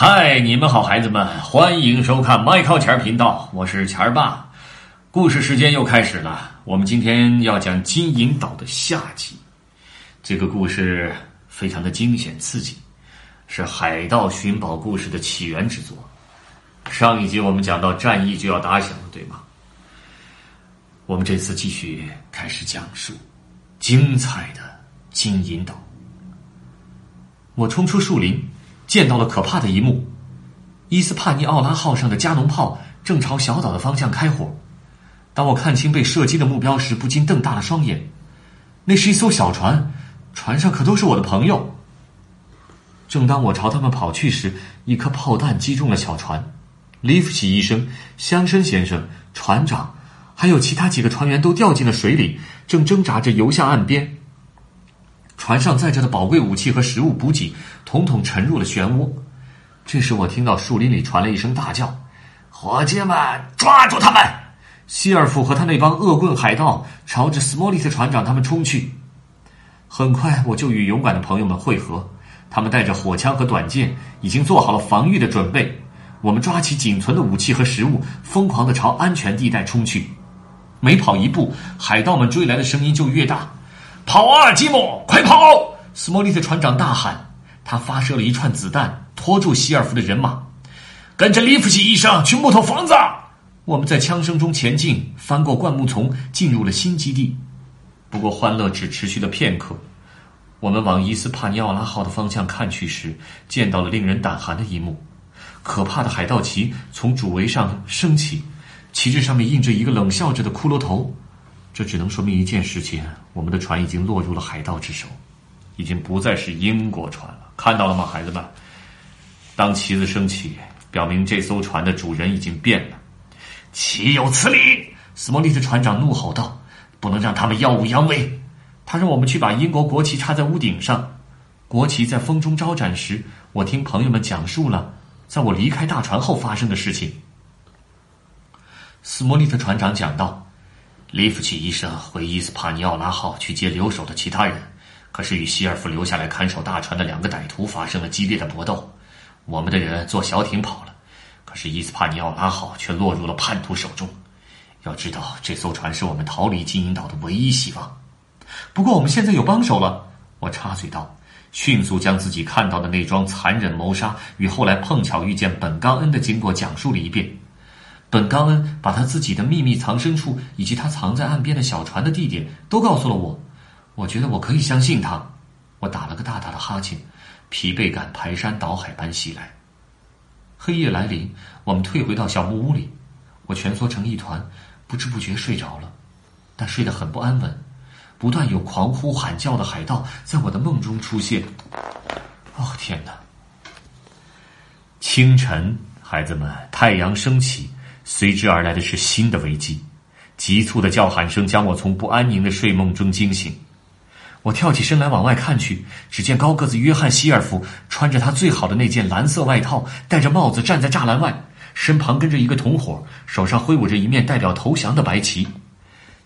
嗨，你们好，孩子们，欢迎收看麦靠钱儿频道，我是钱儿爸。故事时间又开始了，我们今天要讲金银岛的下集。这个故事非常的惊险刺激，是海盗寻宝故事的起源之作。上一集我们讲到战役就要打响了，对吗？我们这次继续开始讲述精彩的金银岛。我冲出树林。见到了可怕的一幕：伊斯帕尼奥拉号上的加农炮正朝小岛的方向开火。当我看清被射击的目标时，不禁瞪大了双眼。那是一艘小船，船上可都是我的朋友。正当我朝他们跑去时，一颗炮弹击中了小船。利夫奇医生、乡绅先生、船长，还有其他几个船员都掉进了水里，正挣扎着游向岸边。船上载着的宝贵武器和食物补给，统统沉入了漩涡。这时，我听到树林里传来一声大叫：“伙计们，抓住他们！”希尔夫和他那帮恶棍海盗朝着斯莫利特船长他们冲去。很快，我就与勇敢的朋友们会合，他们带着火枪和短剑，已经做好了防御的准备。我们抓起仅存的武器和食物，疯狂的朝安全地带冲去。每跑一步，海盗们追来的声音就越大。跑啊，吉姆，快跑！斯莫利特船长大喊。他发射了一串子弹，拖住希尔夫的人马，跟着利夫奇医生去木头房子。我们在枪声中前进，翻过灌木丛，进入了新基地。不过欢乐只持续了片刻。我们往伊斯帕尼奥拉号的方向看去时，见到了令人胆寒的一幕：可怕的海盗旗从主桅上升起，旗帜上面印着一个冷笑着的骷髅头。这只能说明一件事情：我们的船已经落入了海盗之手，已经不再是英国船了。看到了吗，孩子们？当旗子升起，表明这艘船的主人已经变了。岂有此理！斯莫利特船长怒吼道：“不能让他们耀武扬威。”他让我们去把英国国旗插在屋顶上。国旗在风中招展时，我听朋友们讲述了在我离开大船后发生的事情。斯莫利特船长讲道。利夫奇医生回伊斯帕尼奥拉号去接留守的其他人，可是与希尔夫留下来看守大船的两个歹徒发生了激烈的搏斗。我们的人坐小艇跑了，可是伊斯帕尼奥拉号却落入了叛徒手中。要知道，这艘船是我们逃离金银岛的唯一希望。不过，我们现在有帮手了。我插嘴道，迅速将自己看到的那桩残忍谋杀与后来碰巧遇见本冈恩的经过讲述了一遍。本冈恩把他自己的秘密藏身处以及他藏在岸边的小船的地点都告诉了我，我觉得我可以相信他。我打了个大大的哈欠，疲惫感排山倒海般袭来。黑夜来临，我们退回到小木屋里，我蜷缩成一团，不知不觉睡着了，但睡得很不安稳。不断有狂呼喊叫的海盗在我的梦中出现。哦天哪！清晨，孩子们，太阳升起。随之而来的是新的危机，急促的叫喊声将我从不安宁的睡梦中惊醒。我跳起身来往外看去，只见高个子约翰希尔夫穿着他最好的那件蓝色外套，戴着帽子站在栅栏外，身旁跟着一个同伙，手上挥舞着一面代表投降的白旗。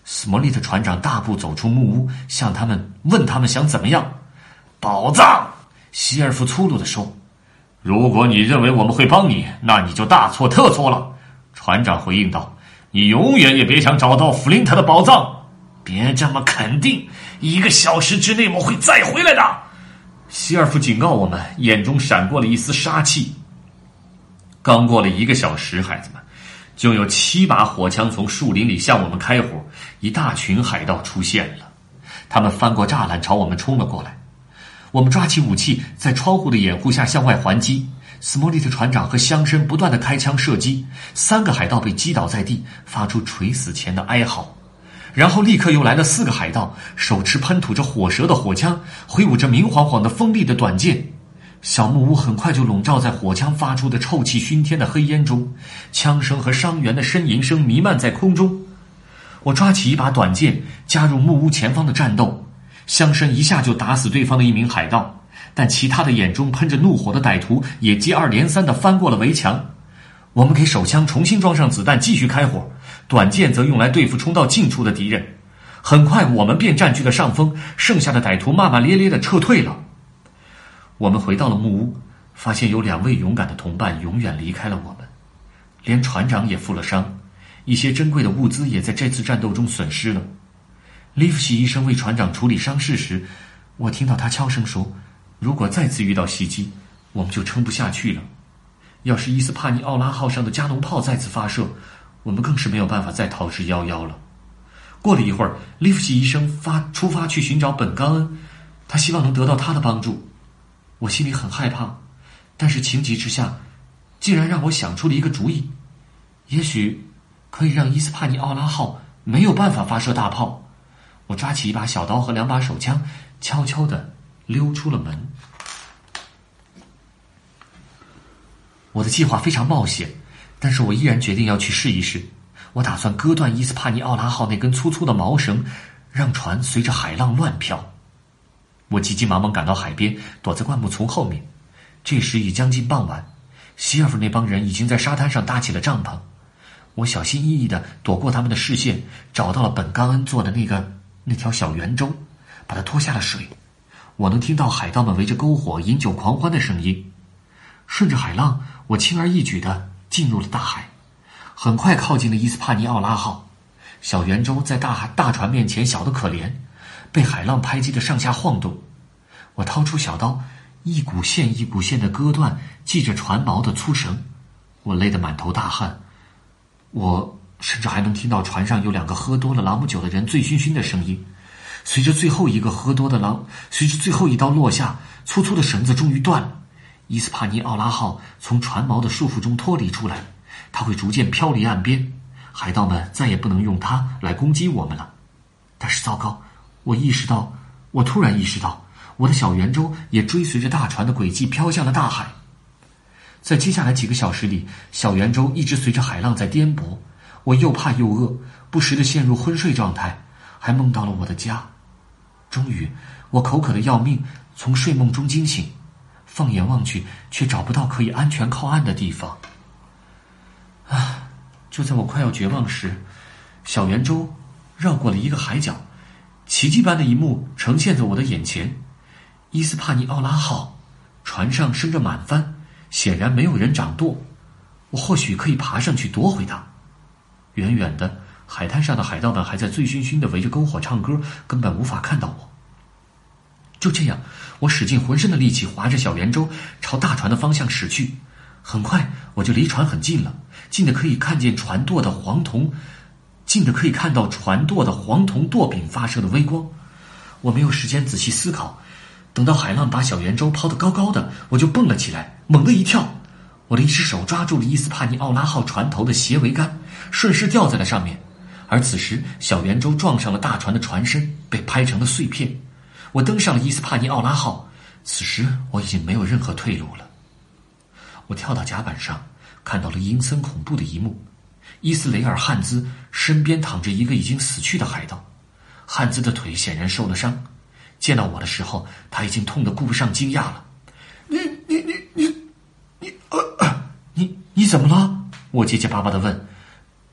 斯莫利特船长大步走出木屋，向他们问：“他们想怎么样？”宝藏，希尔夫粗鲁地说：“如果你认为我们会帮你，那你就大错特错了。”船长回应道：“你永远也别想找到弗林特的宝藏，别这么肯定。一个小时之内我会再回来的。”希尔夫警告我们，眼中闪过了一丝杀气。刚过了一个小时，孩子们，就有七把火枪从树林里向我们开火，一大群海盗出现了。他们翻过栅栏朝我们冲了过来，我们抓起武器，在窗户的掩护下向外还击。斯莫利特船长和乡绅不断的开枪射击，三个海盗被击倒在地，发出垂死前的哀嚎。然后立刻又来了四个海盗，手持喷吐着火舌的火枪，挥舞着明晃晃的锋利的短剑。小木屋很快就笼罩在火枪发出的臭气熏天的黑烟中，枪声和伤员的呻吟声弥漫在空中。我抓起一把短剑，加入木屋前方的战斗。乡绅一下就打死对方的一名海盗。但其他的眼中喷着怒火的歹徒也接二连三的翻过了围墙。我们给手枪重新装上子弹，继续开火。短剑则用来对付冲到近处的敌人。很快，我们便占据了上风，剩下的歹徒骂骂咧咧的撤退了。我们回到了木屋，发现有两位勇敢的同伴永远离开了我们，连船长也负了伤，一些珍贵的物资也在这次战斗中损失了。利弗西医生为船长处理伤势时，我听到他悄声说：“如果再次遇到袭击，我们就撑不下去了。要是伊斯帕尼奥拉号上的加农炮再次发射，我们更是没有办法再逃之夭夭了。”过了一会儿，利弗西医生发出发去寻找本冈恩，他希望能得到他的帮助。我心里很害怕，但是情急之下，竟然让我想出了一个主意：也许可以让伊斯帕尼奥拉号没有办法发射大炮。我抓起一把小刀和两把手枪，悄悄的溜出了门。我的计划非常冒险，但是我依然决定要去试一试。我打算割断伊斯帕尼奥拉号那根粗粗的毛绳，让船随着海浪乱飘。我急急忙忙赶到海边，躲在灌木丛后面。这时已将近傍晚，希尔夫那帮人已经在沙滩上搭起了帐篷。我小心翼翼的躲过他们的视线，找到了本冈恩做的那个那条小圆舟，把它拖下了水。我能听到海盗们围着篝火饮酒狂欢的声音。顺着海浪，我轻而易举的进入了大海。很快靠近了伊斯帕尼奥拉号，小圆舟在大海大船面前小得可怜，被海浪拍击的上下晃动。我掏出小刀，一股线一股线的割断系着船锚的粗绳，我累得满头大汗。我甚至还能听到船上有两个喝多了朗姆酒的人醉醺醺的声音。随着最后一个喝多的狼，随着最后一刀落下，粗粗的绳子终于断了，伊斯帕尼奥拉号从船锚的束缚中脱离出来。它会逐渐飘离岸边，海盗们再也不能用它来攻击我们了。但是糟糕，我意识到，我突然意识到，我的小圆舟也追随着大船的轨迹飘向了大海。在接下来几个小时里，小圆舟一直随着海浪在颠簸，我又怕又饿，不时的陷入昏睡状态，还梦到了我的家。终于，我口渴的要命，从睡梦中惊醒，放眼望去，却找不到可以安全靠岸的地方。啊！就在我快要绝望时，小圆舟绕过了一个海角，奇迹般的一幕呈现在我的眼前：伊斯帕尼奥拉号船上升着满帆，显然没有人掌舵。我或许可以爬上去夺回它。远远的海滩上的海盗们还在醉醺醺的围着篝火唱歌，根本无法看到我。就这样，我使尽浑身的力气划着小圆舟朝大船的方向驶去。很快，我就离船很近了，近的可以看见船舵的黄铜，近的可以看到船舵的黄铜舵柄发射的微光。我没有时间仔细思考，等到海浪把小圆舟抛得高高的，我就蹦了起来，猛地一跳，我的一只手抓住了伊斯帕尼奥拉号船头的斜桅杆，顺势吊在了上面。而此时，小圆舟撞上了大船的船身，被拍成了碎片。我登上了伊斯帕尼奥拉号，此时我已经没有任何退路了。我跳到甲板上，看到了阴森恐怖的一幕：伊斯雷尔·汉兹身边躺着一个已经死去的海盗，汉兹的腿显然受了伤。见到我的时候，他已经痛得顾不上惊讶了。你你你你你呃，你你怎么了？我结结巴巴的问。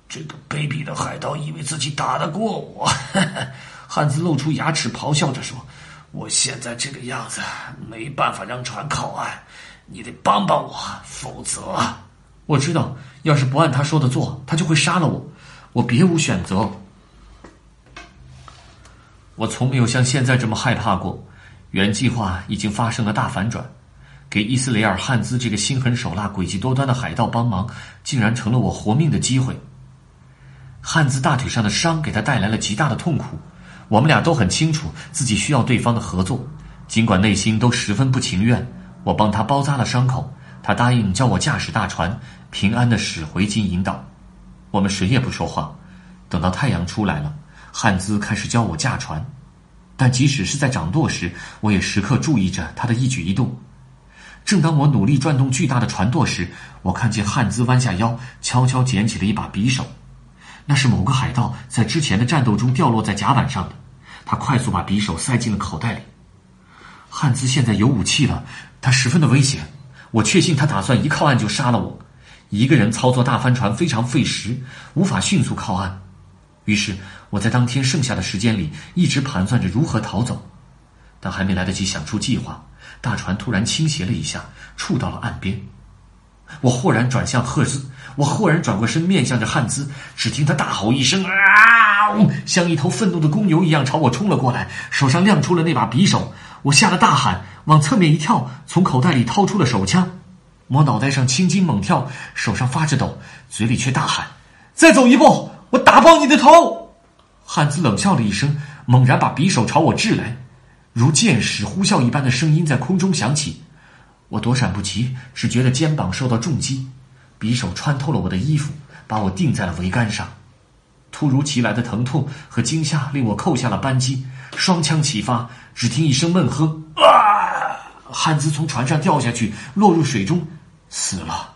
这个卑鄙的海盗以为自己打得过我，汉兹露出牙齿，咆哮着说：“我现在这个样子，没办法让船靠岸。”你得帮帮我，否则我知道，要是不按他说的做，他就会杀了我。我别无选择。我从没有像现在这么害怕过。原计划已经发生了大反转，给伊斯雷尔·汉兹这个心狠手辣、诡计多端的海盗帮忙，竟然成了我活命的机会。汉兹大腿上的伤给他带来了极大的痛苦。我们俩都很清楚自己需要对方的合作，尽管内心都十分不情愿。我帮他包扎了伤口，他答应教我驾驶大船，平安的驶回金银岛。我们谁也不说话，等到太阳出来了，汉兹开始教我驾船。但即使是在掌舵时，我也时刻注意着他的一举一动。正当我努力转动巨大的船舵时，我看见汉兹弯下腰，悄悄捡起了一把匕首。那是某个海盗在之前的战斗中掉落在甲板上的。他快速把匕首塞进了口袋里。汉兹现在有武器了。他十分的危险，我确信他打算一靠岸就杀了我。一个人操作大帆船非常费时，无法迅速靠岸。于是我在当天剩下的时间里一直盘算着如何逃走，但还没来得及想出计划，大船突然倾斜了一下，触到了岸边。我豁然转向赫兹，我豁然转过身，面向着汉兹。只听他大吼一声：“啊！”像一头愤怒的公牛一样朝我冲了过来，手上亮出了那把匕首。我吓得大喊，往侧面一跳，从口袋里掏出了手枪。我脑袋上青筋猛跳，手上发着抖，嘴里却大喊：“再走一步，我打爆你的头！”汉兹冷笑了一声，猛然把匕首朝我掷来，如箭矢呼啸一般的声音在空中响起。我躲闪不及，只觉得肩膀受到重击，匕首穿透了我的衣服，把我钉在了桅杆上。突如其来的疼痛和惊吓令我扣下了扳机，双枪齐发，只听一声闷喝，啊！汉兹从船上掉下去，落入水中，死了。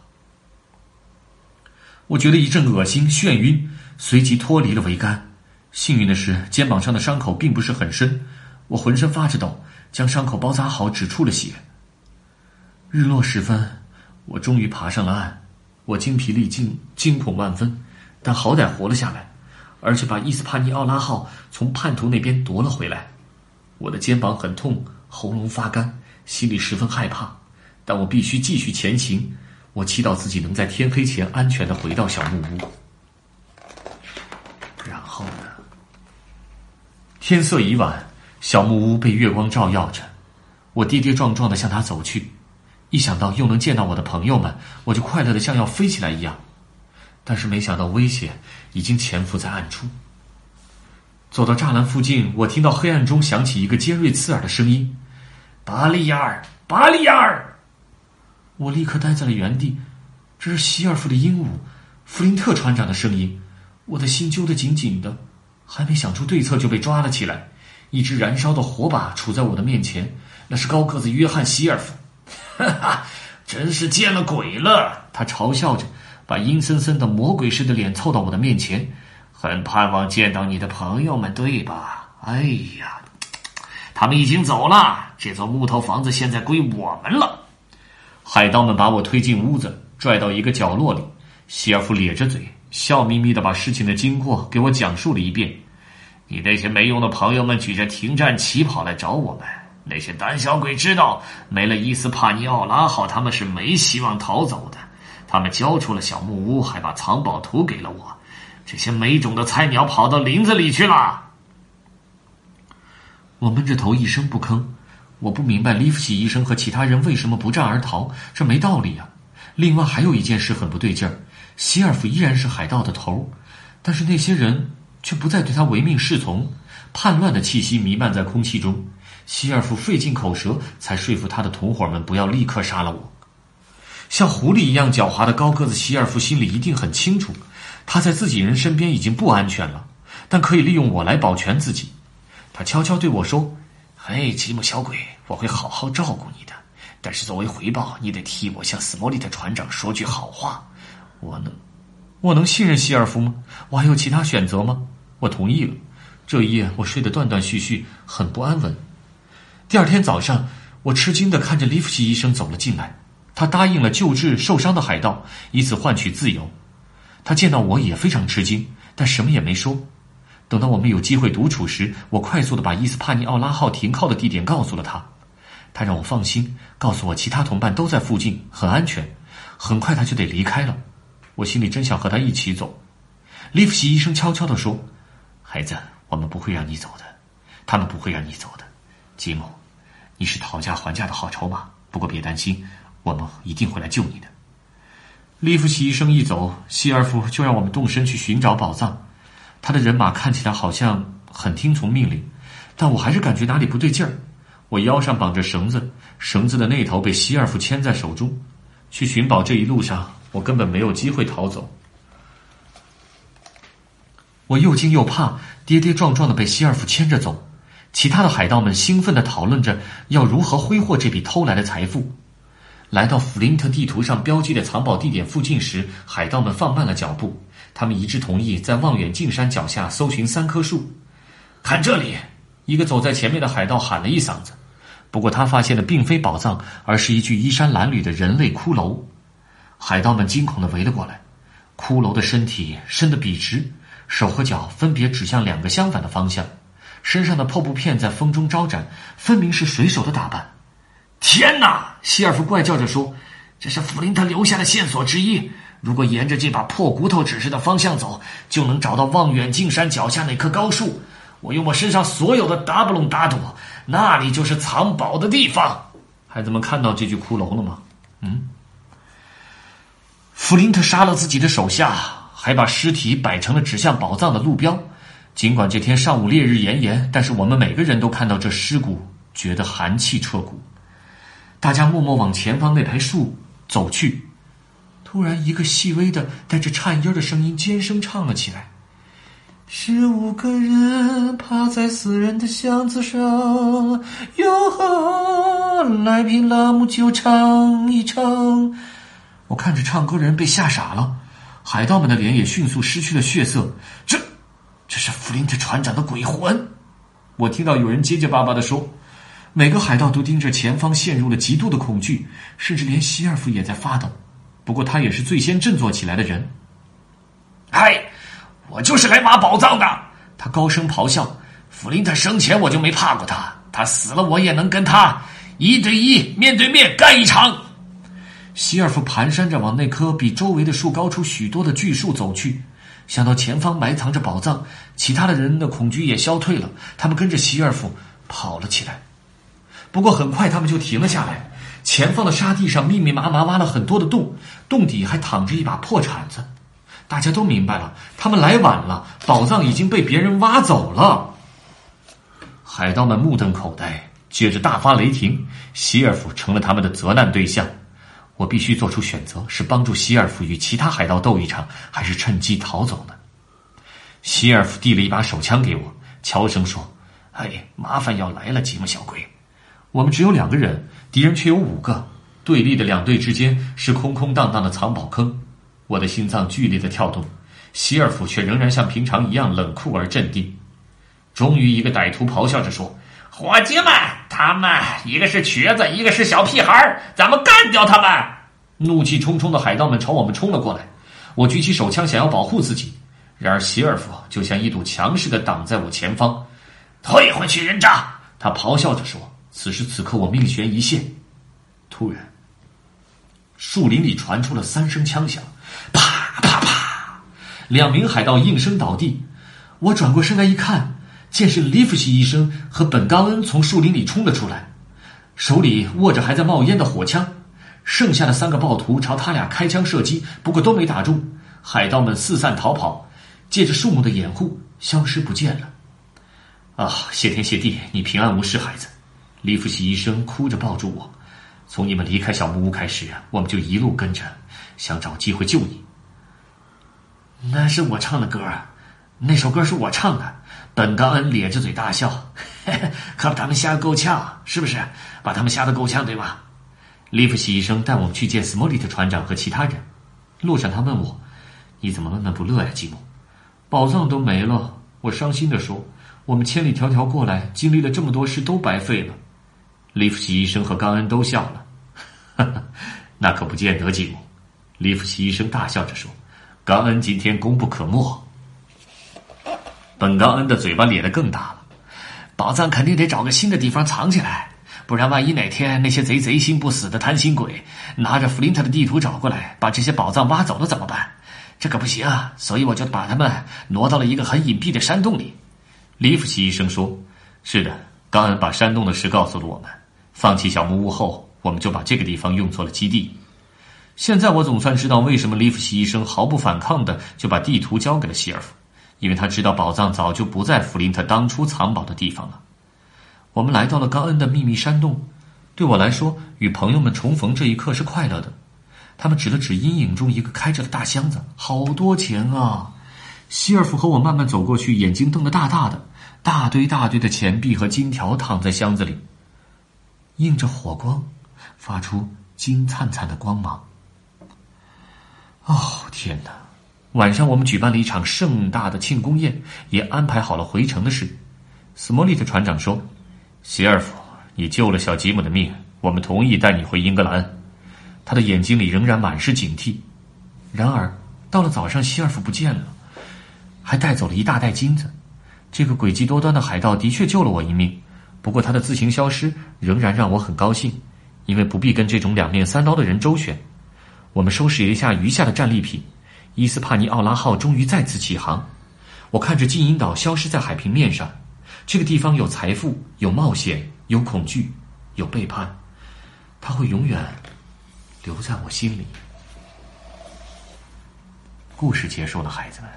我觉得一阵恶心、眩晕，随即脱离了桅杆。幸运的是，肩膀上的伤口并不是很深，我浑身发着抖，将伤口包扎好，止住了血。日落时分，我终于爬上了岸。我精疲力尽，惊恐万分，但好歹活了下来，而且把伊斯帕尼奥拉号从叛徒那边夺了回来。我的肩膀很痛，喉咙发干，心里十分害怕，但我必须继续前行。我祈祷自己能在天黑前安全的回到小木屋。然后呢？天色已晚，小木屋被月光照耀着，我跌跌撞撞的向他走去。一想到又能见到我的朋友们，我就快乐的像要飞起来一样。但是没想到危险已经潜伏在暗处。走到栅栏附近，我听到黑暗中响起一个尖锐刺耳的声音：“巴利亚尔，巴利亚尔！”我立刻呆在了原地。这是希尔夫的鹦鹉，弗林特船长的声音。我的心揪得紧紧的，还没想出对策就被抓了起来。一支燃烧的火把杵在我的面前，那是高个子约翰·希尔夫。哈哈，真是见了鬼了！他嘲笑着，把阴森森的魔鬼似的脸凑到我的面前。很盼望见到你的朋友们，对吧？哎呀，他们已经走了。这座木头房子现在归我们了。海盗们把我推进屋子，拽到一个角落里。希尔夫咧着嘴，笑眯眯的把事情的经过给我讲述了一遍。你那些没用的朋友们举着停战旗跑来找我们。那些胆小鬼知道没了伊斯帕尼奥拉号，他们是没希望逃走的。他们交出了小木屋，还把藏宝图给了我。这些没种的菜鸟跑到林子里去了。我闷着头一声不吭。我不明白利夫奇医生和其他人为什么不战而逃，这没道理啊。另外还有一件事很不对劲儿：希尔夫依然是海盗的头，但是那些人却不再对他唯命是从。叛乱的气息弥漫在空气中。希尔夫费尽口舌，才说服他的同伙们不要立刻杀了我。像狐狸一样狡猾的高个子希尔夫心里一定很清楚，他在自己人身边已经不安全了，但可以利用我来保全自己。他悄悄对我说：“嘿，吉姆小鬼，我会好好照顾你的。但是作为回报，你得替我向斯莫利特船长说句好话。我能，我能信任希尔夫吗？我还有其他选择吗？”我同意了。这一夜我睡得断断续续，很不安稳。第二天早上，我吃惊的看着利夫奇医生走了进来。他答应了救治受伤的海盗，以此换取自由。他见到我也非常吃惊，但什么也没说。等到我们有机会独处时，我快速的把伊斯帕尼奥拉号停靠的地点告诉了他。他让我放心，告诉我其他同伴都在附近，很安全。很快他就得离开了。我心里真想和他一起走。利夫西医生悄悄地说：“孩子，我们不会让你走的，他们不会让你走的，吉姆。”你是讨价还价的好筹码，不过别担心，我们一定会来救你的。利夫奇医生一走，希尔夫就让我们动身去寻找宝藏。他的人马看起来好像很听从命令，但我还是感觉哪里不对劲儿。我腰上绑着绳子，绳子的那头被希尔夫牵在手中。去寻宝这一路上，我根本没有机会逃走。我又惊又怕，跌跌撞撞的被希尔夫牵着走。其他的海盗们兴奋地讨论着要如何挥霍这笔偷来的财富。来到弗林特地图上标记的藏宝地点附近时，海盗们放慢了脚步。他们一致同意在望远镜山脚下搜寻三棵树。看这里！一个走在前面的海盗喊了一嗓子。不过他发现的并非宝藏，而是一具衣衫褴褛的人类骷髅。海盗们惊恐地围了过来。骷髅的身体伸得笔直，手和脚分别指向两个相反的方向。身上的破布片在风中招展，分明是水手的打扮。天哪！希尔夫怪叫着说：“这是弗林特留下的线索之一。如果沿着这把破骨头指示的方向走，就能找到望远镜山脚下那棵高树。我用我身上所有的达布隆打赌，那里就是藏宝的地方。”孩子们看到这具骷髅了吗？嗯。弗林特杀了自己的手下，还把尸体摆成了指向宝藏的路标。尽管这天上午烈日炎炎，但是我们每个人都看到这尸骨，觉得寒气彻骨。大家默默往前方那排树走去。突然，一个细微的、带着颤音的声音尖声唱了起来：“十五个人趴在死人的箱子上，哟呵，来瓶朗姆酒唱一唱。”我看着唱歌人被吓傻了，海盗们的脸也迅速失去了血色。这，这是弗林特船长的鬼魂！我听到有人结结巴巴的说。每个海盗都盯着前方，陷入了极度的恐惧，甚至连希尔夫也在发抖。不过他也是最先振作起来的人。嗨，我就是来挖宝藏的！他高声咆哮。弗林特生前我就没怕过他，他死了我也能跟他一对一、面对面干一场。希尔夫蹒跚着往那棵比周围的树高出许多的巨树走去，想到前方埋藏着宝藏，其他的人的恐惧也消退了，他们跟着希尔夫跑了起来。不过很快他们就停了下来，前方的沙地上密密麻麻挖了很多的洞，洞底还躺着一把破铲子。大家都明白了，他们来晚了，宝藏已经被别人挖走了。海盗们目瞪口呆，接着大发雷霆，希尔夫成了他们的责难对象。我必须做出选择：是帮助希尔夫与其他海盗斗一场，还是趁机逃走呢？希尔夫递了一把手枪给我，悄声说：“哎，麻烦要来了，吉姆小鬼。我们只有两个人，敌人却有五个。对立的两队之间是空空荡荡的藏宝坑。我的心脏剧烈的跳动，希尔夫却仍然像平常一样冷酷而镇定。终于，一个歹徒咆哮着说。”伙计们，他们一个是瘸子，一个是小屁孩咱们干掉他们！怒气冲冲的海盗们朝我们冲了过来。我举起手枪想要保护自己，然而希尔夫就像一堵墙似的挡在我前方。退回去，人渣！他咆哮着说。此时此刻，我命悬一线。突然，树林里传出了三声枪响，啪啪啪，两名海盗应声倒地。我转过身来一看。见是利弗西医生和本冈恩从树林里冲了出来，手里握着还在冒烟的火枪。剩下的三个暴徒朝他俩开枪射击，不过都没打中。海盗们四散逃跑，借着树木的掩护消失不见了。啊，谢天谢地，你平安无事，孩子！利弗西医生哭着抱住我。从你们离开小木屋开始，我们就一路跟着，想找机会救你。那是我唱的歌，那首歌是我唱的。本高恩咧着嘴大笑，可把他们吓得够呛，是不是？把他们吓得够呛，对吧？利弗西医生带我们去见斯莫利特船长和其他人。路上，他问我：“你怎么闷闷不乐呀，吉姆？”宝藏都没了，我伤心的说：“我们千里迢迢过来，经历了这么多事，都白费了。”利弗西医生和冈恩都笑了。那可不见得，吉姆。利弗西医生大笑着说：“冈恩今天功不可没。”本高恩的嘴巴咧得更大了，宝藏肯定得找个新的地方藏起来，不然万一哪天那些贼贼心不死的贪心鬼拿着弗林特的地图找过来，把这些宝藏挖走了怎么办？这可不行啊！所以我就把他们挪到了一个很隐蔽的山洞里。利弗西医生说：“是的，高恩把山洞的事告诉了我们。放弃小木屋后，我们就把这个地方用作了基地。现在我总算知道为什么利弗西医生毫不反抗的就把地图交给了希尔夫。”因为他知道宝藏早就不在弗林特当初藏宝的地方了。我们来到了高恩的秘密山洞。对我来说，与朋友们重逢这一刻是快乐的。他们指了指阴影中一个开着的大箱子，好多钱啊！希尔夫和我慢慢走过去，眼睛瞪得大大的。大堆大堆的钱币和金条躺在箱子里，映着火光，发出金灿灿的光芒。哦，天哪！晚上，我们举办了一场盛大的庆功宴，也安排好了回城的事。斯莫利特船长说：“希尔夫，你救了小吉姆的命，我们同意带你回英格兰。”他的眼睛里仍然满是警惕。然而，到了早上，希尔夫不见了，还带走了一大袋金子。这个诡计多端的海盗的确救了我一命，不过他的自行消失仍然让我很高兴，因为不必跟这种两面三刀的人周旋。我们收拾一下余下的战利品，伊斯帕尼奥拉号终于再次起航。我看着金银岛消失在海平面上，这个地方有财富，有冒险，有恐惧，有背叛，它会永远留在我心里。故事结束了，孩子们，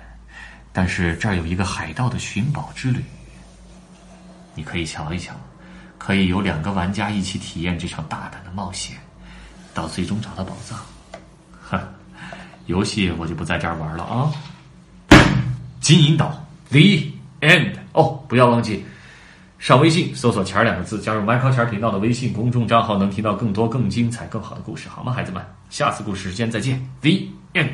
但是这儿有一个海盗的寻宝之旅，你可以瞧一瞧，可以有两个玩家一起体验这场大胆的冒险，到最终找到宝藏。游戏我就不在这儿玩了啊。金银岛，The End。哦，不要忘记上微信搜索“钱”两个字，加入 Michael 钱频道的微信公众账号，能听到更多、更精彩、更好的故事，好吗，孩子们？下次故事时间再见，The End。